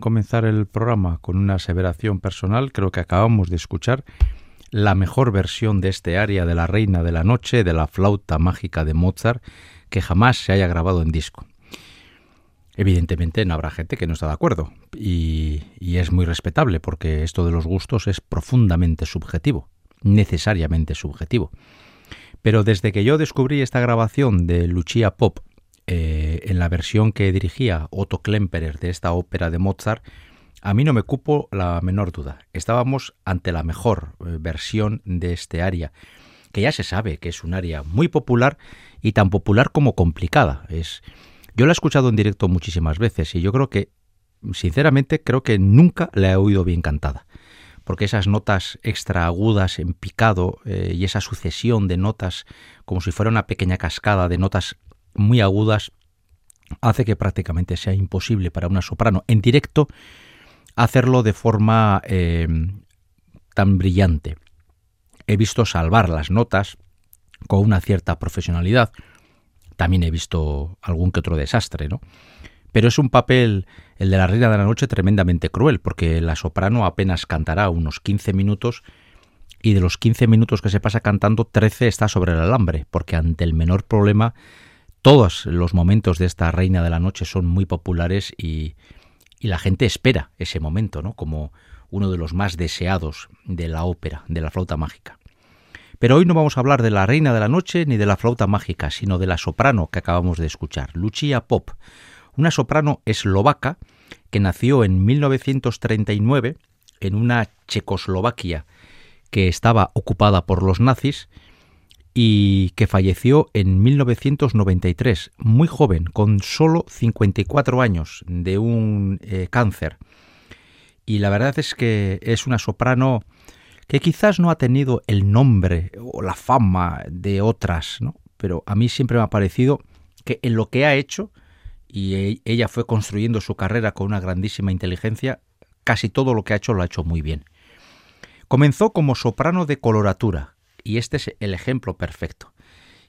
comenzar el programa con una aseveración personal, creo que acabamos de escuchar la mejor versión de este área de la Reina de la Noche de la flauta mágica de Mozart que jamás se haya grabado en disco. Evidentemente no habrá gente que no está de acuerdo y, y es muy respetable porque esto de los gustos es profundamente subjetivo, necesariamente subjetivo. Pero desde que yo descubrí esta grabación de Lucia Pop eh, en la versión que dirigía Otto Klemperer de esta ópera de Mozart, a mí no me cupo la menor duda. Estábamos ante la mejor eh, versión de este aria, que ya se sabe que es un aria muy popular y tan popular como complicada. Es, yo la he escuchado en directo muchísimas veces y yo creo que, sinceramente, creo que nunca la he oído bien cantada. Porque esas notas extra agudas en picado eh, y esa sucesión de notas como si fuera una pequeña cascada de notas muy agudas hace que prácticamente sea imposible para una soprano en directo hacerlo de forma eh, tan brillante. He visto salvar las notas con una cierta profesionalidad. También he visto algún que otro desastre, ¿no? Pero es un papel, el de la Reina de la Noche, tremendamente cruel, porque la soprano apenas cantará unos 15 minutos y de los 15 minutos que se pasa cantando, 13 está sobre el alambre, porque ante el menor problema todos los momentos de esta Reina de la Noche son muy populares y, la gente espera ese momento, ¿no? Como uno de los más deseados de la ópera, de la flauta mágica. Pero hoy no vamos a hablar de la Reina de la Noche ni de la flauta mágica, sino de la soprano que acabamos de escuchar, Lucia Pop, una soprano eslovaca que nació en 1939 en una Checoslovaquia que estaba ocupada por los nazis y que falleció en 1993, muy joven, con solo 54 años de un eh, cáncer. Y la verdad es que es una soprano que quizás no ha tenido el nombre o la fama de otras, ¿no? pero a mí siempre me ha parecido que en lo que ha hecho, y e, ella fue construyendo su carrera con una grandísima inteligencia, casi todo lo que ha hecho lo ha hecho muy bien. Comenzó como soprano de coloratura, y este es el ejemplo perfecto.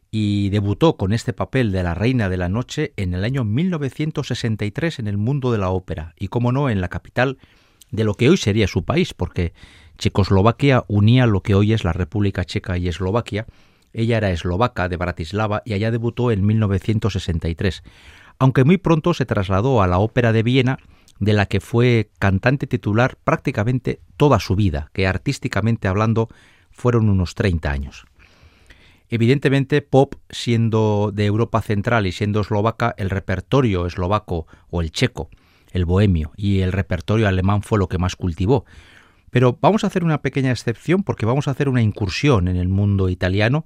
Y debutó con este papel de la Reina de la Noche en el año 1963 en el mundo de la ópera, y como no, en la capital de lo que hoy sería su país, porque Checoslovaquia unía lo que hoy es la República Checa y Eslovaquia. Ella era eslovaca de Bratislava y allá debutó en 1963, aunque muy pronto se trasladó a la Ópera de Viena, de la que fue cantante titular prácticamente toda su vida, que artísticamente hablando fueron unos 30 años. Evidentemente, Pop, siendo de Europa Central y siendo eslovaca, el repertorio eslovaco o el checo, el bohemio y el repertorio alemán fue lo que más cultivó. Pero vamos a hacer una pequeña excepción porque vamos a hacer una incursión en el mundo italiano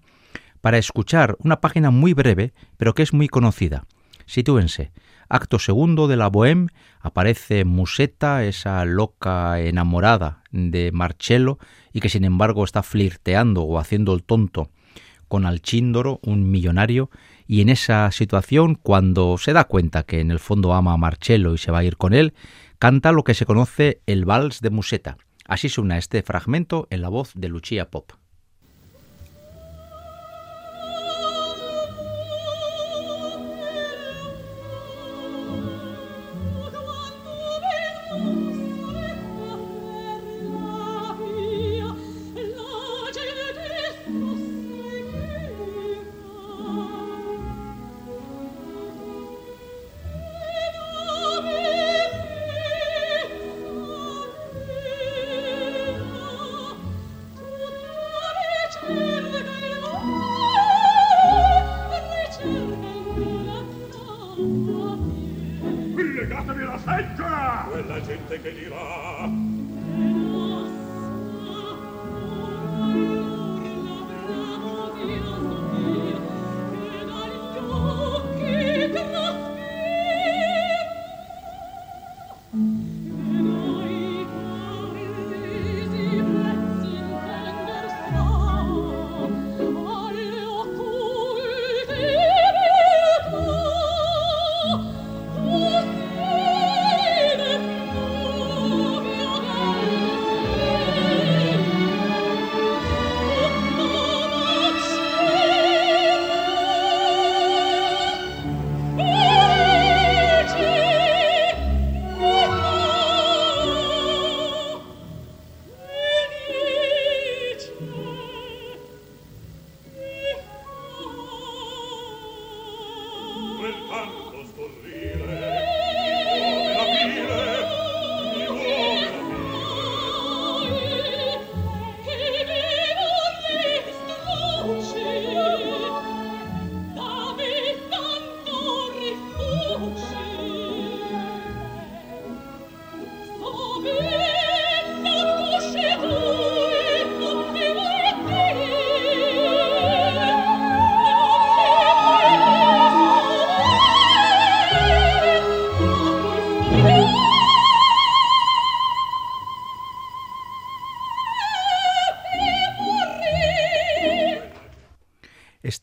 para escuchar una página muy breve, pero que es muy conocida. Sitúense. Acto segundo de la Bohème aparece Musetta, esa loca enamorada de Marcello, y que sin embargo está flirteando o haciendo el tonto con Alchíndoro, un millonario, y en esa situación, cuando se da cuenta que en el fondo ama a Marcello y se va a ir con él, canta lo que se conoce el vals de Musetta. Así suena este fragmento en la voz de Lucia Pop.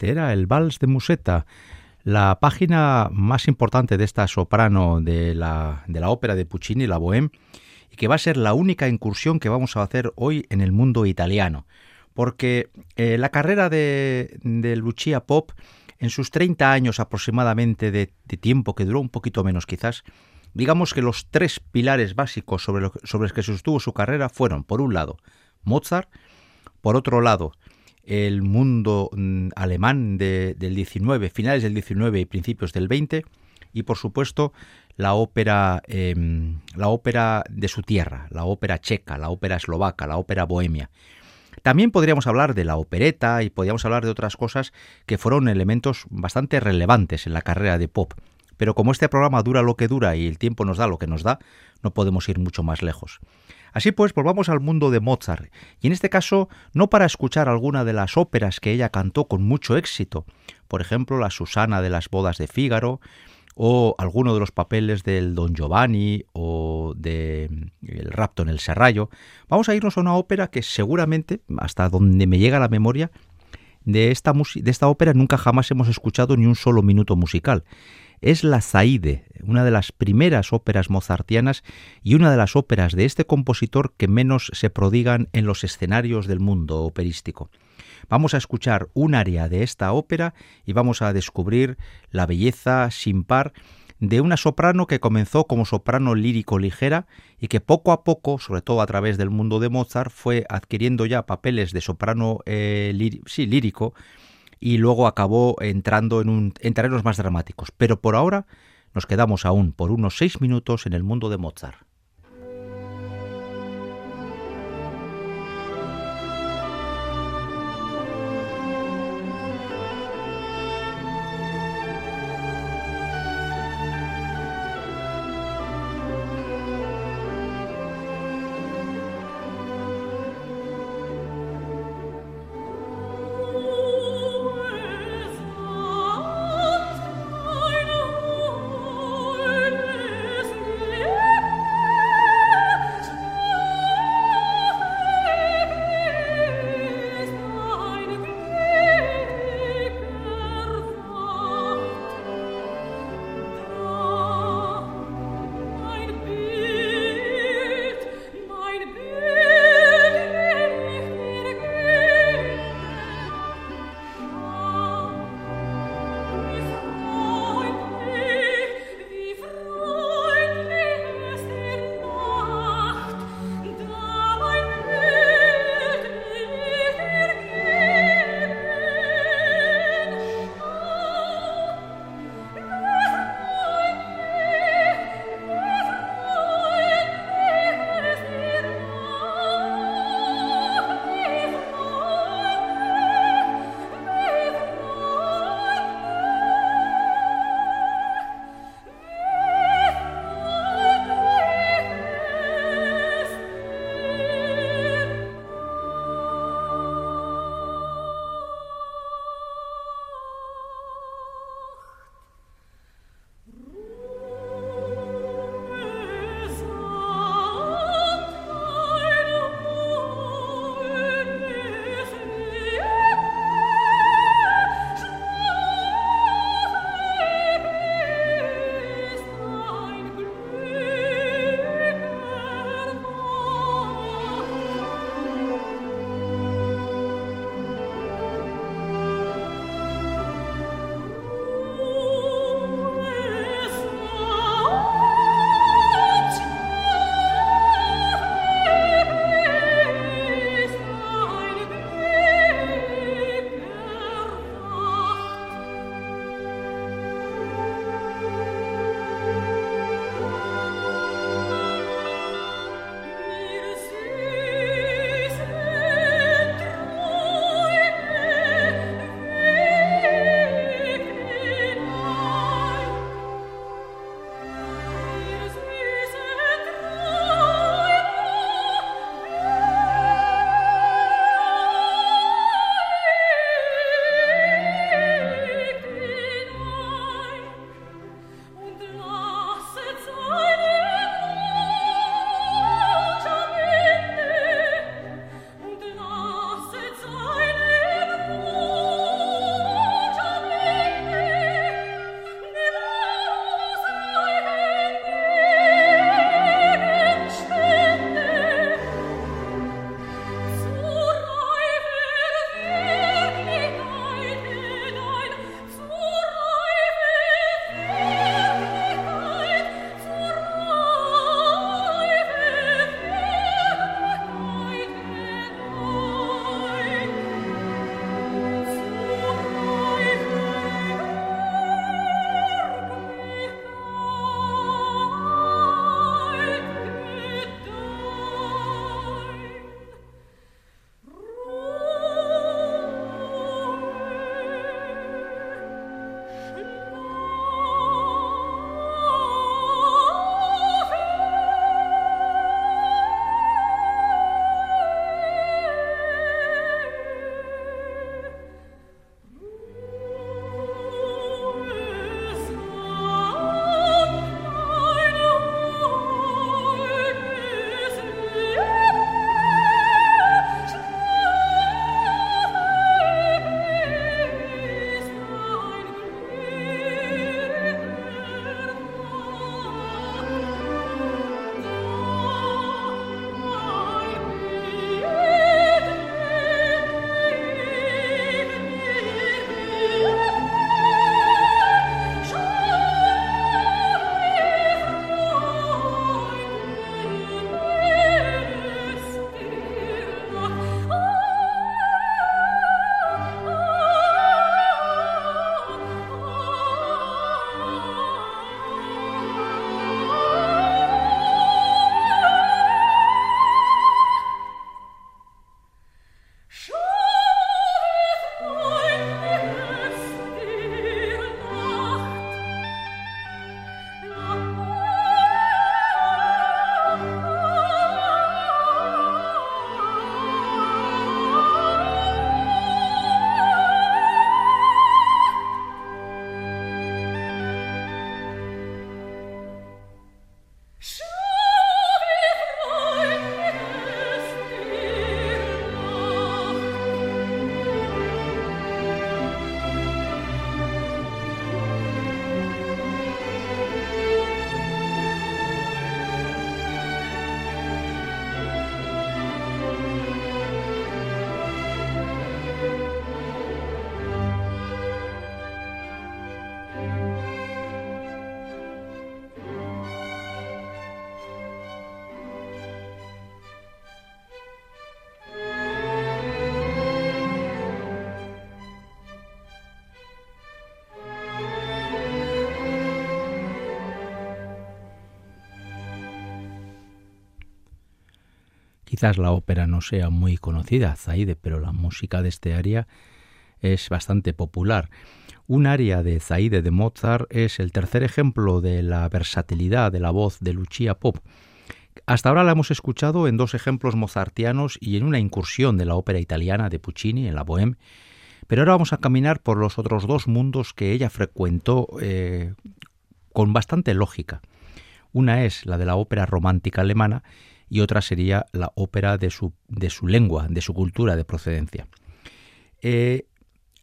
Era el Vals de Musetta, la página más importante de esta soprano de la, de la ópera de Puccini, la Bohème, y que va a ser la única incursión que vamos a hacer hoy en el mundo italiano. Porque eh, la carrera de, de Lucia Pop, en sus 30 años aproximadamente de, tiempo, que duró un poquito menos quizás, digamos que los tres pilares básicos sobre, sobre los que sostuvo su carrera fueron, por un lado, Mozart, por otro lado, el mundo mm, alemán del 19, finales del 19 y principios del 20, y por supuesto la ópera, em, la ópera de su tierra, la ópera checa, la ópera eslovaca, la ópera bohemia. También podríamos hablar de la opereta y podríamos hablar de otras cosas que fueron elementos bastante relevantes en la carrera de Pop. Pero como este programa dura lo que dura y el tiempo nos da lo que nos da, no podemos ir mucho más lejos. Así pues, volvamos al mundo de Mozart, y en este caso no para escuchar alguna de las óperas que ella cantó con mucho éxito, por ejemplo la Susana de las bodas de Fígaro, o alguno de los papeles del Don Giovanni o de mm, El rapto en el serrallo, vamos a irnos a una ópera que seguramente, hasta donde me llega la memoria, de esta, de esta ópera nunca jamás hemos escuchado ni un solo minuto musical es la Zaide, una de las primeras óperas mozartianas y una de las óperas de este compositor que menos se prodigan en los escenarios del mundo operístico. Vamos a escuchar un aria de esta ópera y vamos a descubrir la belleza sin par de una soprano que comenzó como soprano lírico ligera y que poco a poco, sobre todo a través del mundo de Mozart, fue adquiriendo ya papeles de soprano eh, lírico y luego acabó entrando en, un, en terrenos más dramáticos. Pero por ahora nos quedamos aún por unos seis minutos en el mundo de Mozart. Quizás la ópera no sea muy conocida, Zaide, pero la música de este área es bastante popular. Un área de Zaide de Mozart es el tercer ejemplo de la versatilidad de la voz de Lucia Pop. Hasta ahora la hemos escuchado en dos ejemplos mozartianos y en una incursión de la ópera italiana de Puccini en la Bohème, pero ahora vamos a caminar por los otros dos mundos que ella frecuentó eh, con bastante lógica. Una es la de la ópera romántica alemana y otra sería la ópera de su, de su lengua, de su cultura de procedencia. Eh,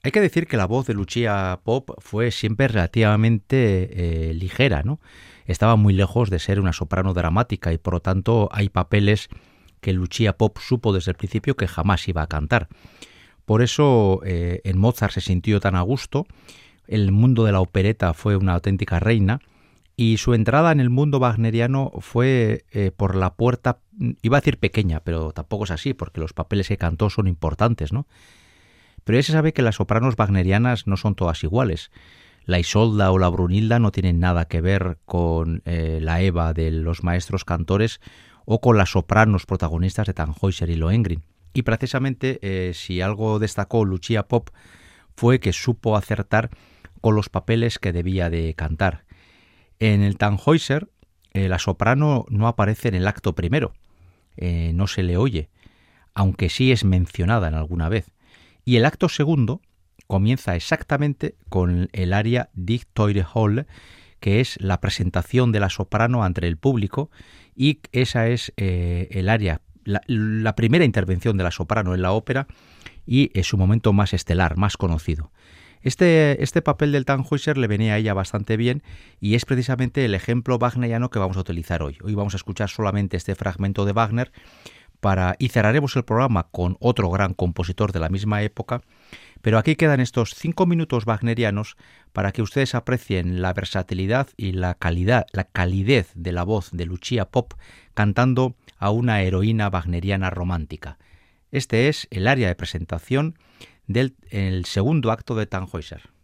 hay que decir que la voz de Lucia Pop fue siempre relativamente eh, ligera, ¿no? Estaba muy lejos de ser una soprano dramática y por lo tanto hay papeles que Lucia Pop supo desde el principio que jamás iba a cantar. Por eso eh, en Mozart se sintió tan a gusto, el mundo de la opereta fue una auténtica reina, y su entrada en el mundo wagneriano fue eh, por la puerta, iba a decir pequeña, pero tampoco es así, porque los papeles que cantó son importantes, ¿no? Pero ya se sabe que las sopranos wagnerianas no son todas iguales. La Isolda o la Brunilda no tienen nada que ver con eh, la Eva de los maestros cantores o con las sopranos protagonistas de Tannhäuser y Lohengrin. Y precisamente eh, si algo destacó Lucia Pop fue que supo acertar con los papeles que debía de cantar. En el Tannhäuser, eh, la soprano no aparece en el acto primero, eh, no se le oye, aunque sí es mencionada en alguna vez. Y el acto segundo comienza exactamente con el aria Teure Hall, que es la presentación de la soprano ante el público, y esa es eh, el aria, la, primera intervención de la soprano en la ópera y es su momento más estelar, más conocido. Este, este papel del Tannhäuser le venía a ella bastante bien y es precisamente el ejemplo wagneriano que vamos a utilizar hoy. Hoy vamos a escuchar solamente este fragmento de Wagner para, y cerraremos el programa con otro gran compositor de la misma época, pero aquí quedan estos cinco minutos wagnerianos para que ustedes aprecien la versatilidad y la calidad, la calidez de la voz de Lucia Pop cantando a una heroína wagneriana romántica. Este es el área de presentación del el segundo acto de Tannhäuser.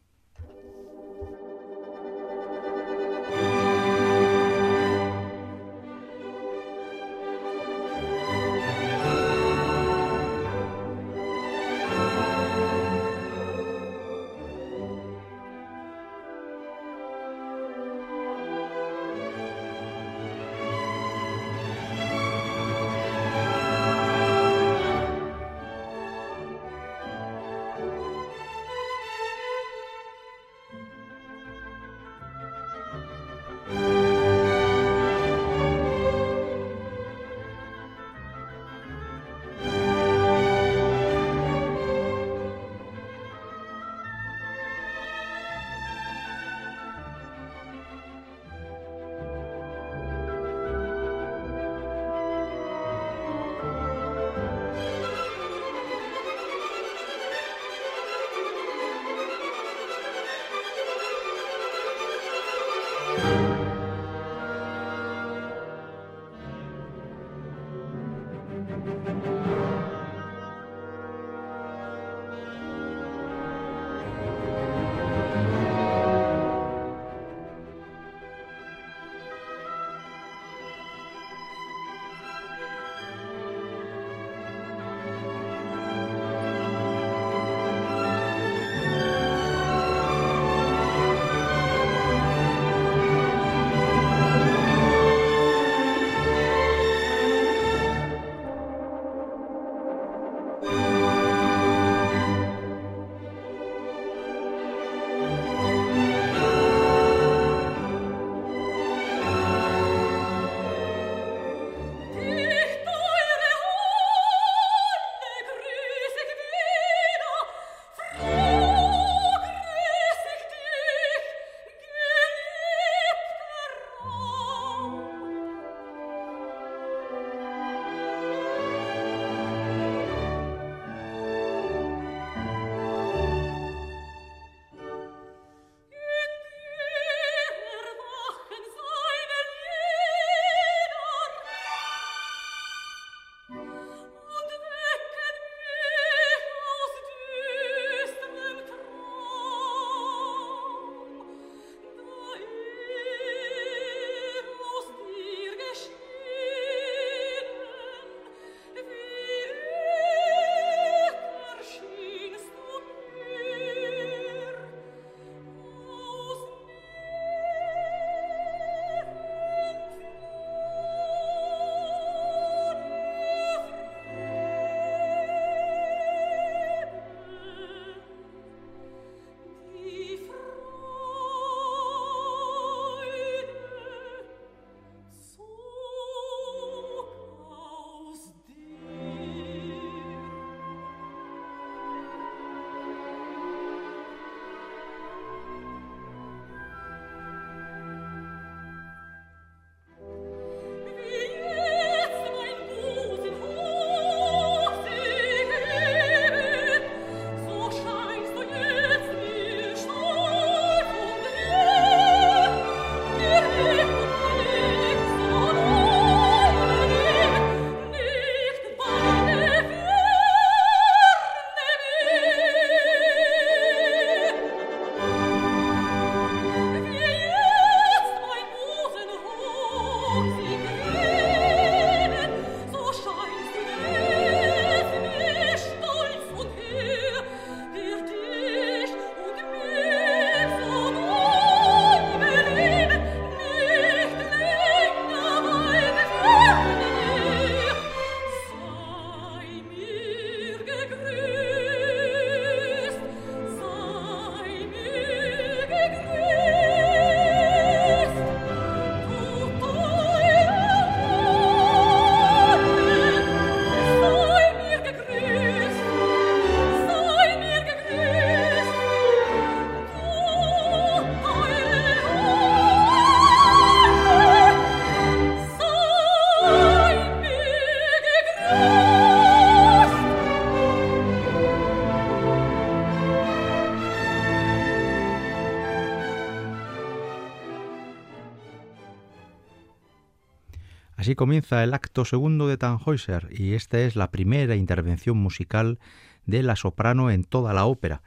Comienza el acto segundo de Tannhäuser y esta es la primera intervención musical de la soprano en toda la ópera.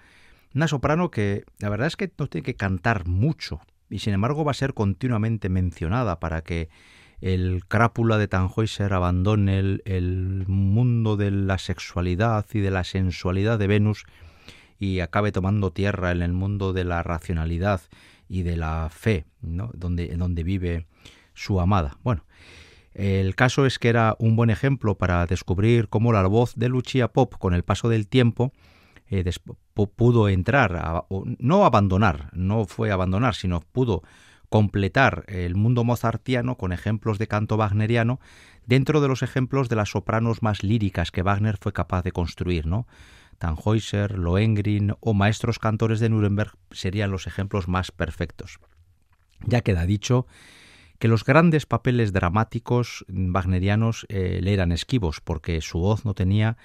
Una soprano que la verdad es que no tiene que cantar mucho y sin embargo va a ser continuamente mencionada para que el crápula de Tannhäuser abandone el, el mundo de la sexualidad y de la sensualidad de Venus y acabe tomando tierra en el mundo de la racionalidad y de la fe, ¿no? donde, donde vive su amada. Bueno, el caso es que era un buen ejemplo para descubrir cómo la voz de Lucia Pop, con el paso del tiempo, eh, pudo entrar, no abandonar, no fue abandonar, sino pudo completar el mundo mozartiano con ejemplos de canto wagneriano dentro de los ejemplos de las sopranos más líricas que Wagner fue capaz de construir, ¿no? Tannhäuser, Lohengrin o maestros cantores de Nuremberg serían los ejemplos más perfectos. Ya queda dicho que los grandes papeles dramáticos wagnerianos eh, le eran esquivos, porque su voz no tenía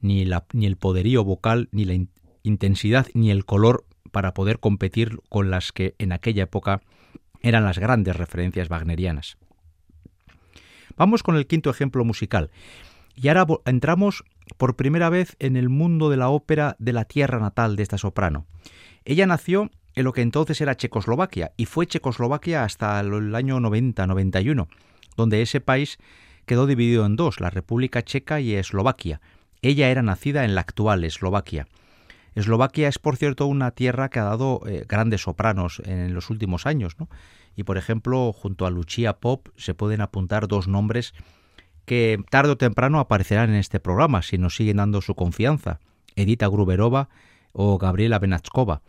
ni, la, ni el poderío vocal, ni la intensidad, ni el color para poder competir con las que en aquella época eran las grandes referencias wagnerianas. Vamos con el quinto ejemplo musical. Y ahora entramos por primera vez en el mundo de la ópera de la tierra natal de esta soprano. Ella nació en lo que entonces era Checoslovaquia y fue Checoslovaquia hasta el año 90-91, donde ese país quedó dividido en dos, la República Checa y Eslovaquia. Ella era nacida en la actual Eslovaquia. Eslovaquia es, por cierto, una tierra que ha dado eh, grandes sopranos en los últimos años, ¿no? Y, por ejemplo, junto a Lucia Pop se pueden apuntar dos nombres que tarde o temprano aparecerán en este programa si nos siguen dando su confianza, Edita Gruberova o Gabriela Benachkova,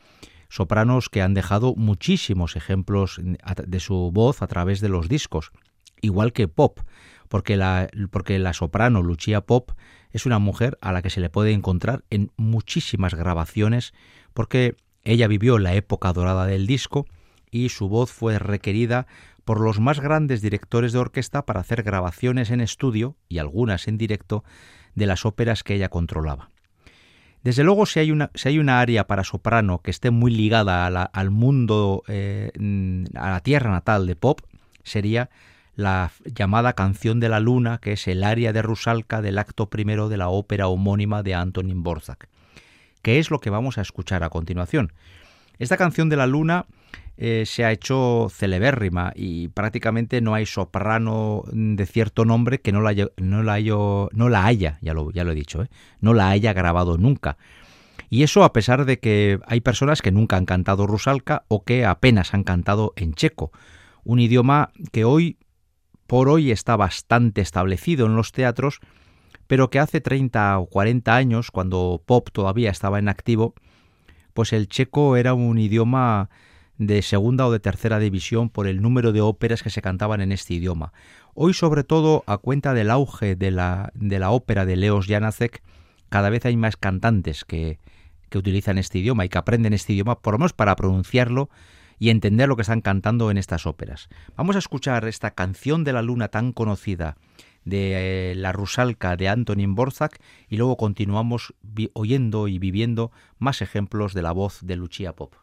sopranos que han dejado muchísimos ejemplos de su voz a través de los discos, igual que Pop, porque la, porque la soprano Lucia Pop es una mujer a la que se le puede encontrar en muchísimas grabaciones, porque ella vivió la época dorada del disco y su voz fue requerida por los más grandes directores de orquesta para hacer grabaciones en estudio y algunas en directo de las óperas que ella controlaba. Desde luego, si hay una, si hay una área para soprano que esté muy ligada al mundo, eh, a la tierra natal de Pop, sería la llamada Canción de la Luna, que es el área de Rusalka del acto primero de la ópera homónima de Antonin Borzak, que es lo que vamos a escuchar a continuación. Esta canción de la Luna eh, se ha hecho celebérrima y prácticamente no hay soprano de cierto nombre que no la, no la, no la haya, ya lo, ya lo he dicho, ¿eh? no la haya grabado nunca. Y eso a pesar de que hay personas que nunca han cantado rusalka o que apenas han cantado en checo, un idioma que hoy por hoy está bastante establecido en los teatros, pero que hace 30 o 40 años, cuando Pop todavía estaba en activo, pues el checo era un idioma de segunda o de tercera división por el número de óperas que se cantaban en este idioma. Hoy, sobre todo, a cuenta del auge de la, de la ópera de Leos Janacek, cada vez hay más cantantes que, que utilizan este idioma y que aprenden este idioma, por lo menos para pronunciarlo y entender lo que están cantando en estas óperas. Vamos a escuchar esta canción de la luna tan conocida de eh, la Rusalka de Antonin Borzak y luego continuamos oyendo y viviendo más ejemplos de la voz de Lucia Pop.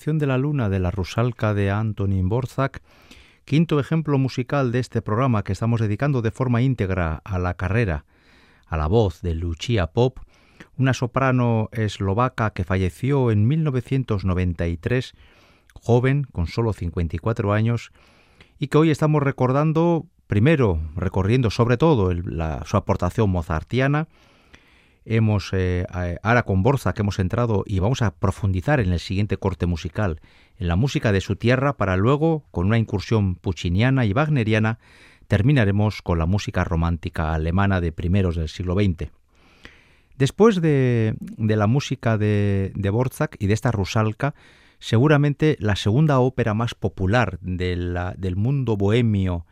De la luna de la Rusalka de Antonin Borzak, quinto ejemplo musical de este programa que estamos dedicando de forma íntegra a la carrera, a la voz de Lucia Pop, una soprano eslovaca que falleció en 1993, joven, con solo 54 años, y que hoy estamos recordando, primero, recorriendo sobre todo su aportación mozartiana, hemos eh, ahora con Borza que hemos entrado y vamos a profundizar en el siguiente corte musical, en la música de su tierra, para luego, con una incursión pucciniana y wagneriana, terminaremos con la música romántica alemana de primeros del siglo XX. Después de, la música de, de y de esta Rusalka, seguramente la segunda ópera más popular del mundo bohemio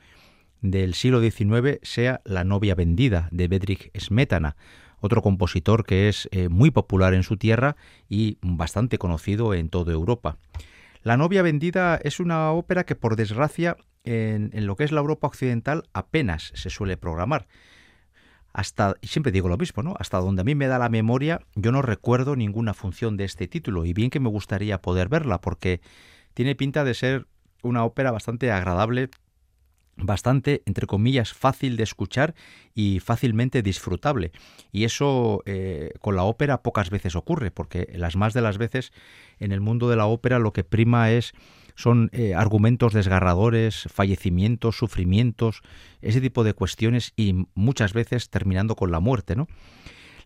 del siglo XIX sea La novia vendida de Bedrich Smetana, otro compositor que es eh, muy popular en su tierra y bastante conocido en toda Europa. La novia vendida es una ópera que por desgracia en, lo que es la Europa occidental apenas se suele programar. Hasta, y siempre digo lo mismo, ¿no? Hasta donde a mí me da la memoria, yo no recuerdo ninguna función de este título, y bien que me gustaría poder verla, porque tiene pinta de ser una ópera bastante agradable bastante, entre comillas, fácil de escuchar y fácilmente disfrutable. Y eso eh, con la ópera pocas veces ocurre, porque las más de las veces en el mundo de la ópera lo que prima es son eh, argumentos desgarradores, fallecimientos, sufrimientos, ese tipo de cuestiones y muchas veces terminando con la muerte, ¿no?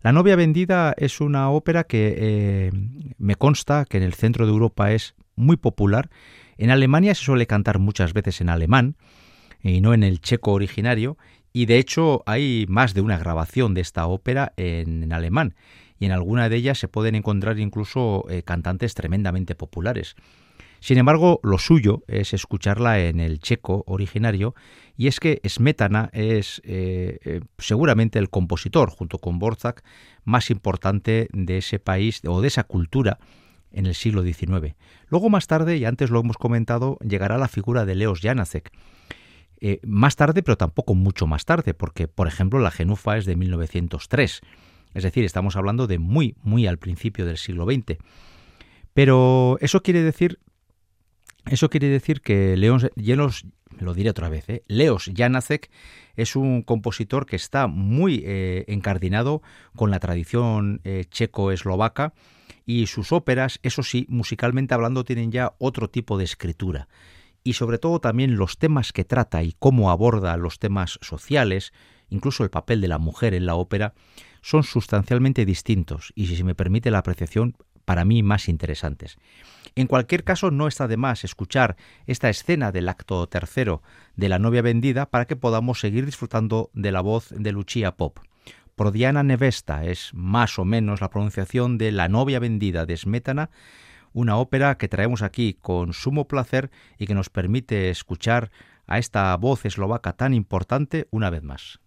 La novia vendida es una ópera que eh, me consta que en el centro de Europa es muy popular. En Alemania se suele cantar muchas veces en alemán, y no en el checo originario, y de hecho hay más de una grabación de esta ópera en, alemán, y en alguna de ellas se pueden encontrar incluso eh, cantantes tremendamente populares. Sin embargo, lo suyo es escucharla en el checo originario, y es que Smetana es eh, eh, seguramente el compositor, junto con Borzak, más importante de ese país o de esa cultura en el siglo XIX. Luego más tarde, y antes lo hemos comentado, llegará la figura de Leos Janacek, eh, más tarde, pero tampoco mucho más tarde, porque, por ejemplo, la Genufa es de 1903. Es decir, estamos hablando de muy, muy al principio del siglo XX. Pero eso quiere decir, eso quiere decir que León, lo diré otra vez, ¿eh? Leos Janacek es un compositor que está muy eh, encardinado con la tradición checo-eslovaca y sus óperas, eso sí, musicalmente hablando, tienen ya otro tipo de escritura. Y sobre todo también los temas que trata y cómo aborda los temas sociales, incluso el papel de la mujer en la ópera, son sustancialmente distintos y, si se me permite la apreciación, para mí más interesantes. En cualquier caso, no está de más escuchar esta escena del acto tercero de La novia vendida para que podamos seguir disfrutando de la voz de Lucia Pop. Prodiana Nevesta es más o menos la pronunciación de La novia vendida de Smetana, una ópera que traemos aquí con sumo placer y que nos permite escuchar a esta voz eslovaca tan importante una vez más.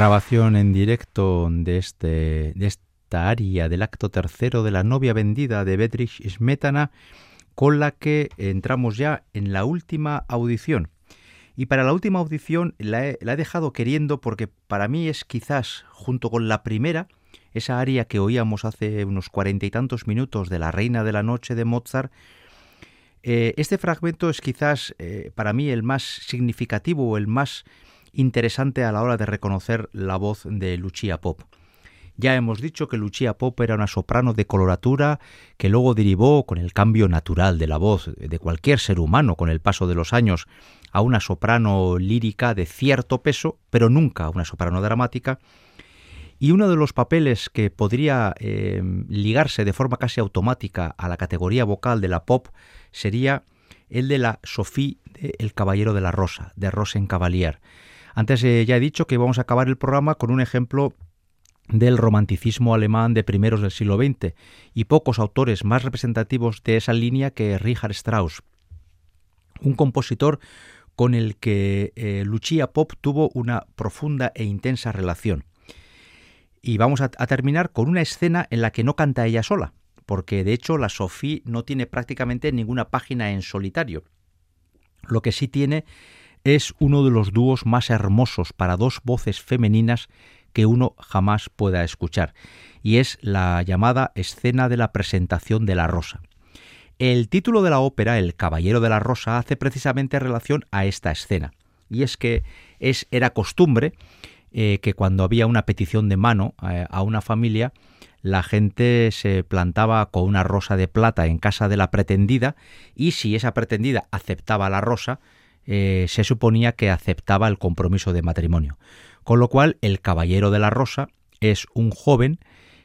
Grabación en directo de, este, de esta aria del acto tercero de la novia vendida de Bedrich Smetana, con la que entramos ya en la última audición. Y para la última audición la he, dejado queriendo porque para mí es quizás, junto con la primera, esa aria que oíamos hace unos cuarenta y tantos minutos de La Reina de la Noche de Mozart, eh, este fragmento es quizás eh, para mí el más significativo el más interesante a la hora de reconocer la voz de Lucia Pop. Ya hemos dicho que Lucia Pop era una soprano de coloratura que luego derivó con el cambio natural de la voz de cualquier ser humano con el paso de los años a una soprano lírica de cierto peso, pero nunca una soprano dramática. Y uno de los papeles que podría eh, ligarse de forma casi automática a la categoría vocal de la pop sería el de la Sophie de El Caballero de la Rosa, de Rosencavalier. Antes eh, ya he dicho que vamos a acabar el programa con un ejemplo del romanticismo alemán de primeros del siglo XX y pocos autores más representativos de esa línea que Richard Strauss, un compositor con el que eh, Lucia Pop tuvo una profunda e intensa relación. Y vamos a, terminar con una escena en la que no canta ella sola, porque de hecho la Sophie no tiene prácticamente ninguna página en solitario. Lo que sí tiene es uno de los dúos más hermosos para dos voces femeninas que uno jamás pueda escuchar, y es la llamada escena de la presentación de la rosa. El título de la ópera, El Caballero de la Rosa, hace precisamente relación a esta escena, y es que es, era costumbre eh, que cuando había una petición de mano eh, a una familia, la gente se plantaba con una rosa de plata en casa de la pretendida y si esa pretendida aceptaba la rosa, eh, se suponía que aceptaba el compromiso de matrimonio. Con lo cual, el caballero de la rosa es un joven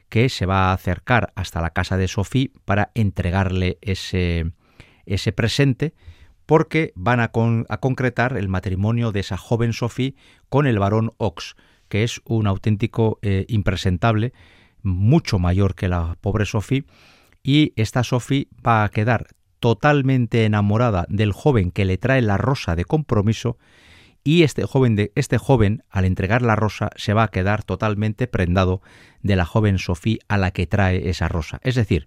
que se va a acercar hasta la casa de Sofía para entregarle ese, ese presente porque van a, concretar el matrimonio de esa joven Sofía con el varón Ox, que es un auténtico eh, impresentable, mucho mayor que la pobre Sofía, y esta Sofía va a quedar totalmente enamorada del joven que le trae la rosa de compromiso y este joven, de, este joven al entregar la rosa se va a quedar totalmente prendado de la joven Sofía a la que trae esa rosa. Es decir,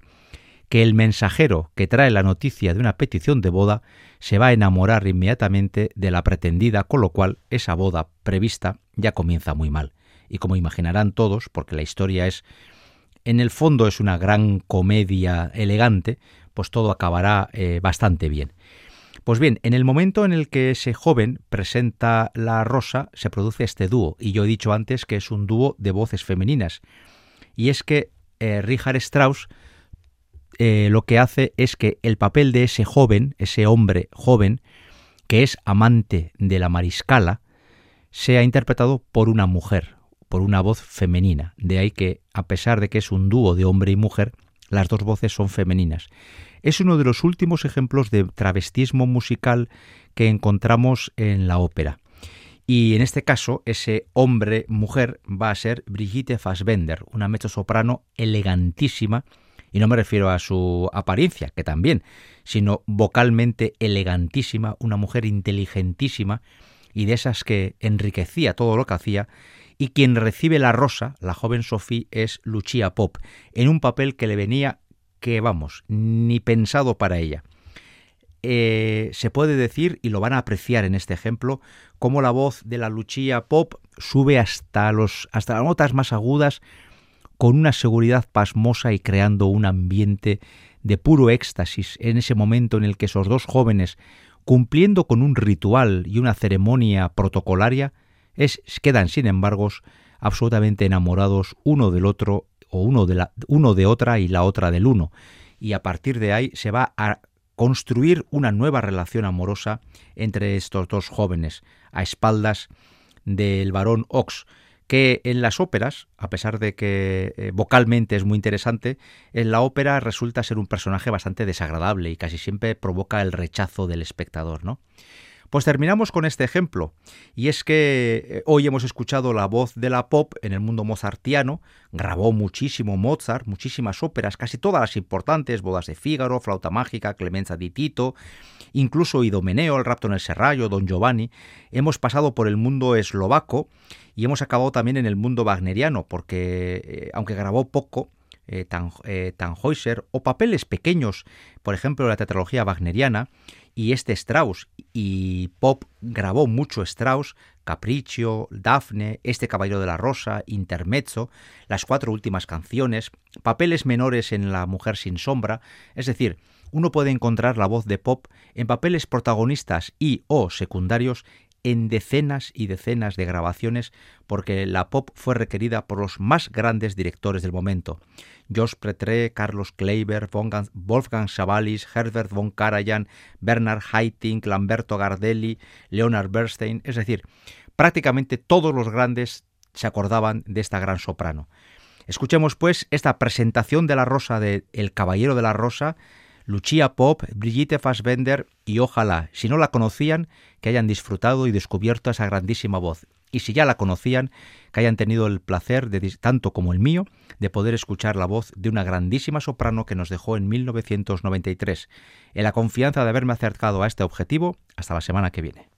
que el mensajero que trae la noticia de una petición de boda se va a enamorar inmediatamente de la pretendida, con lo cual esa boda prevista ya comienza muy mal. Y como imaginarán todos, porque la historia es en el fondo es una gran comedia elegante, pues todo acabará eh, bastante bien. Pues bien, en el momento en el que ese joven presenta la rosa, se produce este dúo, y yo he dicho antes que es un dúo de voces femeninas. Y es que eh, Richard Strauss eh, lo que hace es que el papel de ese joven, ese hombre joven, que es amante de la mariscala, sea interpretado por una mujer, por una voz femenina. De ahí que, a pesar de que es un dúo de hombre y mujer, las dos voces son femeninas es uno de los últimos ejemplos de travestismo musical que encontramos en la ópera. Y en este caso, ese hombre-mujer va a ser Brigitte Fassbender, una mezzosoprano elegantísima, y no me refiero a su apariencia, que también, sino vocalmente elegantísima, una mujer inteligentísima y de esas que enriquecía todo lo que hacía, y quien recibe la rosa, la joven Sophie, es Lucia Pop, en un papel que le venía que, vamos, ni pensado para ella. Eh, se puede decir, y lo van a apreciar en este ejemplo, cómo la voz de la Lucia Pop sube hasta, los, hasta las notas más agudas con una seguridad pasmosa y creando un ambiente de puro éxtasis en ese momento en el que esos dos jóvenes, cumpliendo con un ritual y una ceremonia protocolaria, es, quedan sin embargo absolutamente enamorados uno del otro o uno de, la, uno de otra y la otra del uno. Y a partir de ahí se va a construir una nueva relación amorosa entre estos dos jóvenes, a espaldas del varón Ox, que en las óperas, a pesar de que eh, vocalmente es muy interesante, en la ópera resulta ser un personaje bastante desagradable y casi siempre provoca el rechazo del espectador, ¿no? Pues terminamos con este ejemplo, y es que eh, hoy hemos escuchado la voz de la pop en el mundo mozartiano, grabó muchísimo Mozart, muchísimas óperas, casi todas las importantes, Bodas de Fígaro, Flauta Mágica, Clemenza di Tito, incluso Idomeneo, El rapto en el Serrallo, Don Giovanni, hemos pasado por el mundo eslovaco y hemos acabado también en el mundo wagneriano, porque eh, aunque grabó poco, eh, Tannhäuser, o papeles pequeños, por ejemplo la tetralogía wagneriana, y este Strauss. Y Pop grabó mucho Strauss, Capriccio, Daphne, Este Caballero de la Rosa, Intermezzo, las cuatro últimas canciones, papeles menores en La Mujer sin Sombra, es decir, uno puede encontrar la voz de Pop en papeles protagonistas y o secundarios en decenas y decenas de grabaciones porque la pop fue requerida por los más grandes directores del momento. Jos Pretré, Carlos Kleiber, Wolfgang Savalis, Herbert von Karajan, Bernard Haitink, Lamberto Gardelli, Leonard Bernstein, es decir, prácticamente todos los grandes se acordaban de esta gran soprano. Escuchemos pues esta presentación de la Rosa de El Caballero de la Rosa, Lucia Pop, Brigitte Fassbender y ojalá, si no la conocían, que hayan disfrutado y descubierto esa grandísima voz. Y si ya la conocían, que hayan tenido el placer, de, tanto como el mío, de poder escuchar la voz de una grandísima soprano que nos dejó en 1993. En la confianza de haberme acercado a este objetivo, hasta la semana que viene.